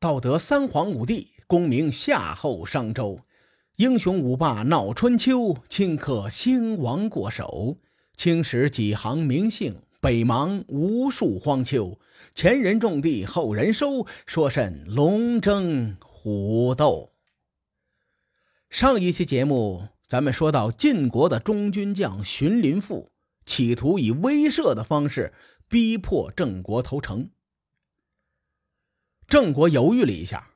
道德三皇五帝，功名夏后商周，英雄五霸闹春秋，顷刻兴亡过手。青史几行名姓，北邙无数荒丘。前人种地，后人收，说甚龙争虎斗？上一期节目，咱们说到晋国的中军将荀林父，企图以威慑的方式逼迫郑国投诚。郑国犹豫了一下，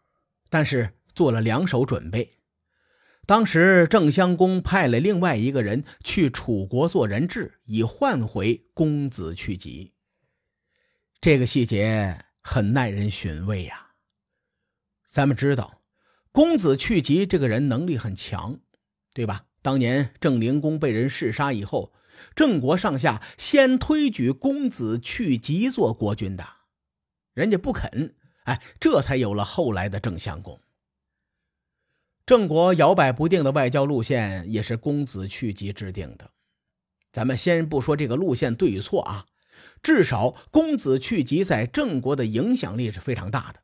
但是做了两手准备。当时郑襄公派了另外一个人去楚国做人质，以换回公子去疾。这个细节很耐人寻味呀。咱们知道，公子去疾这个人能力很强，对吧？当年郑灵公被人弑杀以后，郑国上下先推举公子去疾做国君的，人家不肯。哎，这才有了后来的郑襄公。郑国摇摆不定的外交路线也是公子去疾制定的。咱们先不说这个路线对与错啊，至少公子去疾在郑国的影响力是非常大的。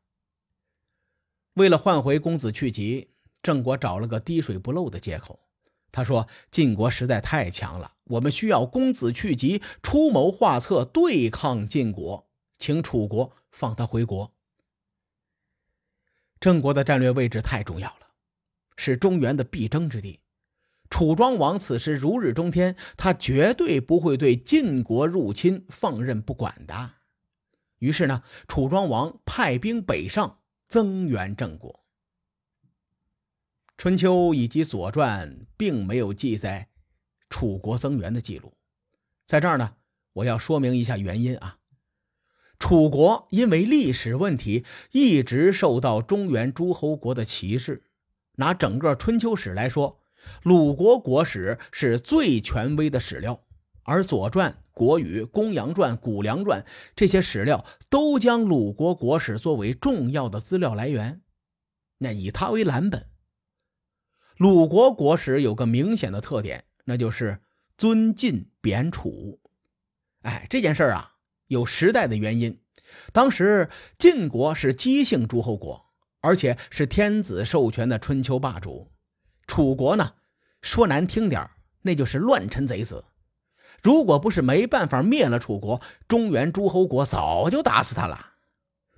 为了换回公子去疾，郑国找了个滴水不漏的借口。他说：“晋国实在太强了，我们需要公子去疾出谋划策对抗晋国，请楚国放他回国。”郑国的战略位置太重要了，是中原的必争之地。楚庄王此时如日中天，他绝对不会对晋国入侵放任不管的。于是呢，楚庄王派兵北上增援郑国。春秋以及左传并没有记载楚国增援的记录，在这儿呢，我要说明一下原因啊。楚国因为历史问题一直受到中原诸侯国的歧视。拿整个春秋史来说，鲁国国史是最权威的史料，而《左传》《国语》《公羊传》《谷梁传》这些史料都将鲁国国史作为重要的资料来源。那以它为蓝本，鲁国国史有个明显的特点，那就是尊晋贬楚。哎，这件事儿啊。有时代的原因，当时晋国是姬姓诸侯国，而且是天子授权的春秋霸主。楚国呢，说难听点那就是乱臣贼子。如果不是没办法灭了楚国，中原诸侯国早就打死他了。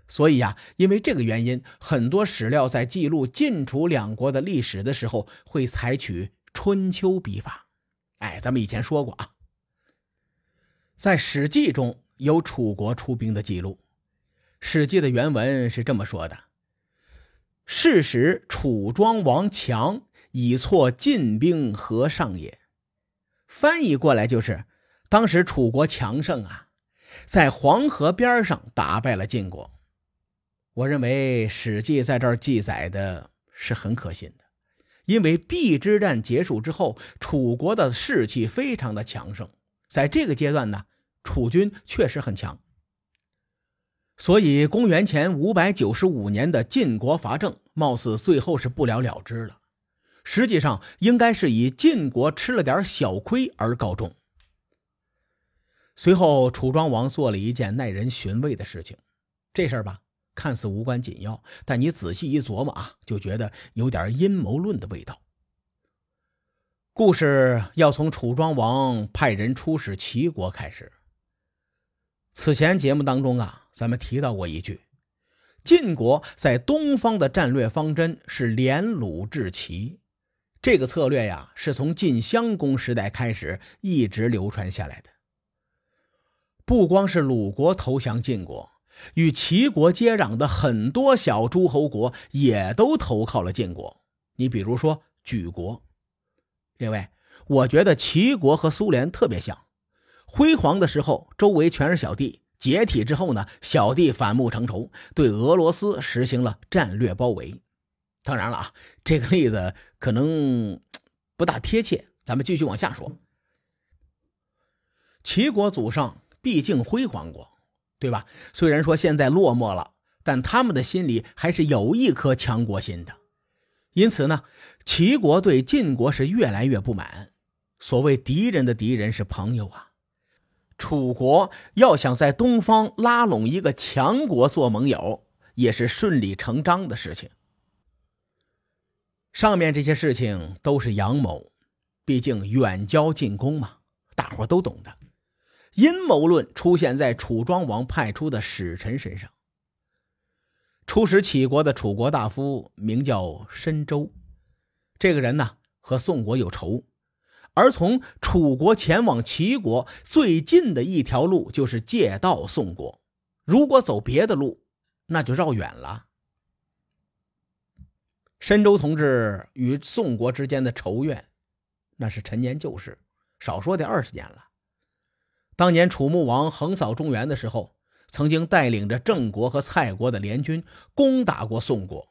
所以呀，因为这个原因，很多史料在记录晋楚两国的历史的时候，会采取春秋笔法。哎，咱们以前说过啊，在《史记》中。有楚国出兵的记录，《史记》的原文是这么说的：“是时楚庄王强，以挫晋兵河上也。”翻译过来就是，当时楚国强盛啊，在黄河边上打败了晋国。我认为《史记》在这儿记载的是很可信的，因为邲之战结束之后，楚国的士气非常的强盛，在这个阶段呢。楚军确实很强，所以公元前五百九十五年的晋国伐郑，貌似最后是不了了之了。实际上，应该是以晋国吃了点小亏而告终。随后，楚庄王做了一件耐人寻味的事情。这事儿吧，看似无关紧要，但你仔细一琢磨啊，就觉得有点阴谋论的味道。故事要从楚庄王派人出使齐国开始。此前节目当中啊，咱们提到过一句，晋国在东方的战略方针是联鲁制齐，这个策略呀，是从晋襄公时代开始一直流传下来的。不光是鲁国投降晋国，与齐国接壤的很多小诸侯国也都投靠了晋国。你比如说莒国。另外，我觉得齐国和苏联特别像。辉煌的时候，周围全是小弟；解体之后呢，小弟反目成仇，对俄罗斯实行了战略包围。当然了啊，这个例子可能不大贴切，咱们继续往下说。齐国祖上毕竟辉煌过，对吧？虽然说现在落寞了，但他们的心里还是有一颗强国心的。因此呢，齐国对晋国是越来越不满。所谓敌人的敌人是朋友啊。楚国要想在东方拉拢一个强国做盟友，也是顺理成章的事情。上面这些事情都是阳谋，毕竟远交近攻嘛，大伙都懂的。阴谋论出现在楚庄王派出的使臣身上。出使齐国的楚国大夫名叫申周，这个人呢和宋国有仇，而从楚国前往齐国最近的一条路就是借道宋国，如果走别的路，那就绕远了。申州同志与宋国之间的仇怨，那是陈年旧事，少说得二十年了。当年楚穆王横扫中原的时候，曾经带领着郑国和蔡国的联军攻打过宋国。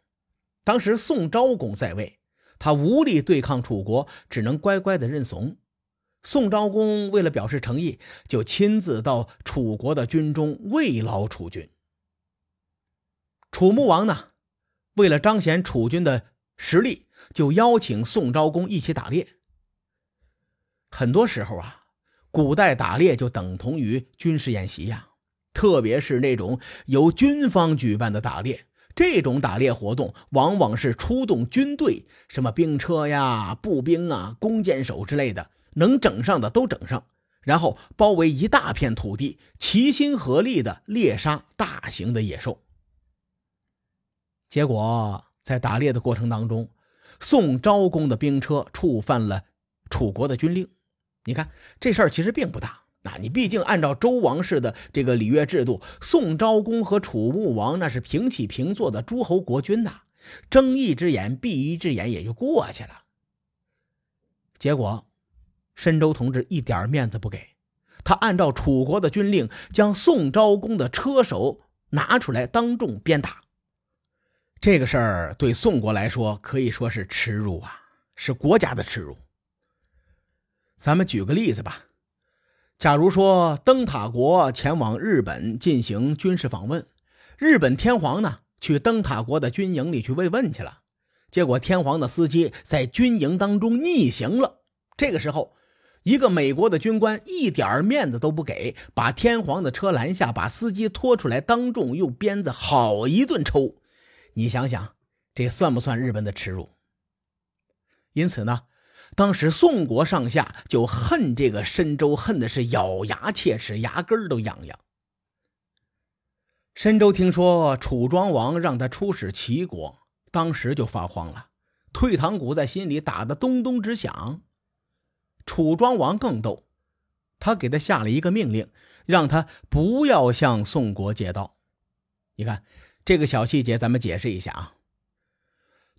当时宋昭公在位，他无力对抗楚国，只能乖乖的认怂。宋昭公为了表示诚意，就亲自到楚国的军中慰劳楚军。楚穆王呢？为了彰显楚军的实力，就邀请宋昭公一起打猎。很多时候啊，古代打猎就等同于军事演习呀，特别是那种由军方举办的打猎，这种打猎活动往往是出动军队，什么兵车呀、步兵啊、弓箭手之类的，能整上的都整上，然后包围一大片土地，齐心合力的猎杀大型的野兽。结果在打猎的过程当中，宋昭公的兵车触犯了楚国的军令。你看这事儿其实并不大，那你毕竟按照周王室的这个礼乐制度，宋昭公和楚穆王那是平起平坐的诸侯国君呐，睁一只眼闭一只眼也就过去了。结果，申州同志一点面子不给，他按照楚国的军令，将宋昭公的车手拿出来当众鞭打。这个事儿对宋国来说可以说是耻辱啊，是国家的耻辱。咱们举个例子吧，假如说灯塔国前往日本进行军事访问，日本天皇呢去灯塔国的军营里去慰问去了，结果天皇的司机在军营当中逆行了。这个时候，一个美国的军官一点面子都不给，把天皇的车拦下，把司机拖出来，当众用鞭子好一顿抽。你想想，这算不算日本的耻辱？因此呢，当时宋国上下就恨这个申州，恨的是咬牙切齿，牙根都痒痒。申州听说楚庄王让他出使齐国，当时就发慌了，退堂鼓在心里打得咚咚直响。楚庄王更逗，他给他下了一个命令，让他不要向宋国借道。你看。这个小细节，咱们解释一下啊。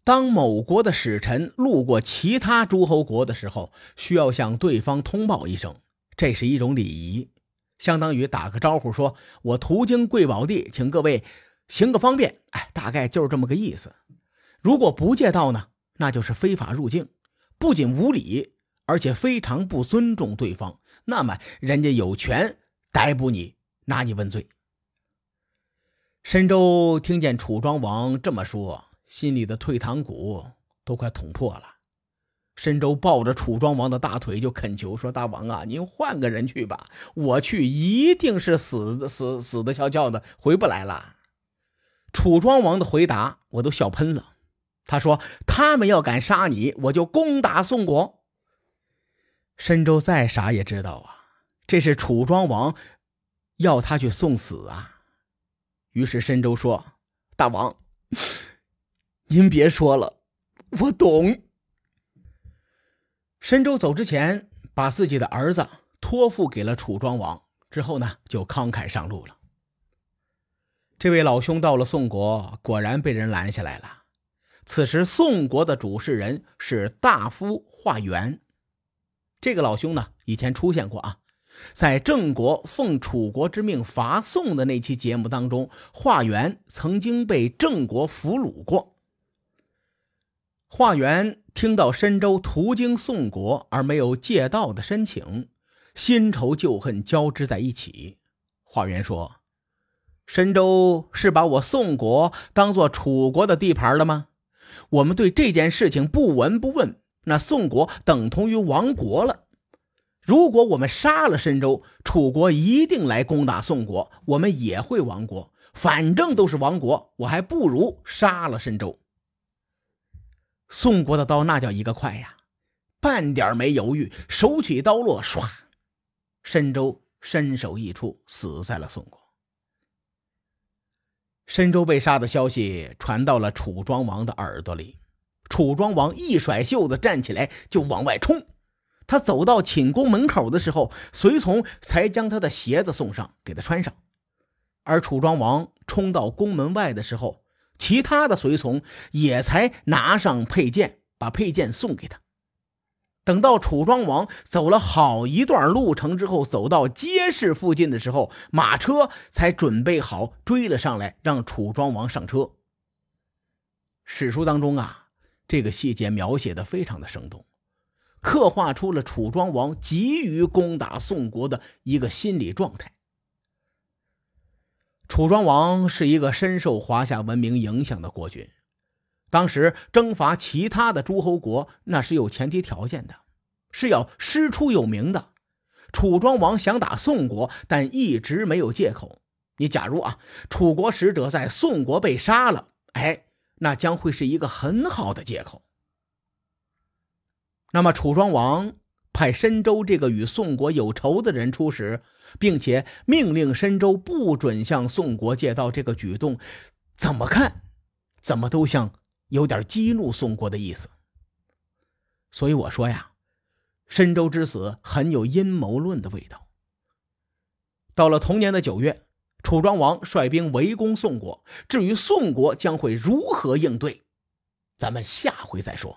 当某国的使臣路过其他诸侯国的时候，需要向对方通报一声，这是一种礼仪，相当于打个招呼，说我途经贵宝地，请各位行个方便。哎，大概就是这么个意思。如果不借道呢，那就是非法入境，不仅无礼，而且非常不尊重对方。那么人家有权逮捕你，拿你问罪。申州听见楚庄王这么说，心里的退堂鼓都快捅破了。申州抱着楚庄王的大腿就恳求说：“大王啊，您换个人去吧，我去一定是死死死的翘翘的，回不来了。”楚庄王的回答我都笑喷了。他说：“他们要敢杀你，我就攻打宋国。”申州再傻也知道啊，这是楚庄王要他去送死啊。于是申州说：“大王，您别说了，我懂。”申州走之前，把自己的儿子托付给了楚庄王，之后呢，就慷慨上路了。这位老兄到了宋国，果然被人拦下来了。此时，宋国的主事人是大夫华元。这个老兄呢，以前出现过啊。在郑国奉楚国之命伐宋的那期节目当中，华元曾经被郑国俘虏过。华元听到申州途经宋国而没有借道的申请，新仇旧恨交织在一起。华元说：“申州是把我宋国当做楚国的地盘了吗？我们对这件事情不闻不问，那宋国等同于亡国了。”如果我们杀了申州，楚国一定来攻打宋国，我们也会亡国。反正都是亡国，我还不如杀了申州。宋国的刀那叫一个快呀，半点没犹豫，手起刀落，唰，申州身首异处，死在了宋国。申州被杀的消息传到了楚庄王的耳朵里，楚庄王一甩袖子站起来就往外冲。他走到寝宫门口的时候，随从才将他的鞋子送上，给他穿上。而楚庄王冲到宫门外的时候，其他的随从也才拿上佩剑，把佩剑送给他。等到楚庄王走了好一段路程之后，走到街市附近的时候，马车才准备好追了上来，让楚庄王上车。史书当中啊，这个细节描写的非常的生动，刻画出了楚庄王急于攻打宋国的一个心理状态。楚庄王是一个深受华夏文明影响的国君。当时征伐其他的诸侯国，那是有前提条件的，是要师出有名的。楚庄王想打宋国，但一直没有借口。你假如啊，楚国使者在宋国被杀了，哎，那将会是一个很好的借口。那么楚庄王派申州这个与宋国有仇的人出使，并且命令申州不准向宋国借道，这个举动怎么看，怎么都像。有点激怒宋国的意思，所以我说呀，申州之死很有阴谋论的味道。到了同年的九月，楚庄王率兵围攻宋国，至于宋国将会如何应对，咱们下回再说。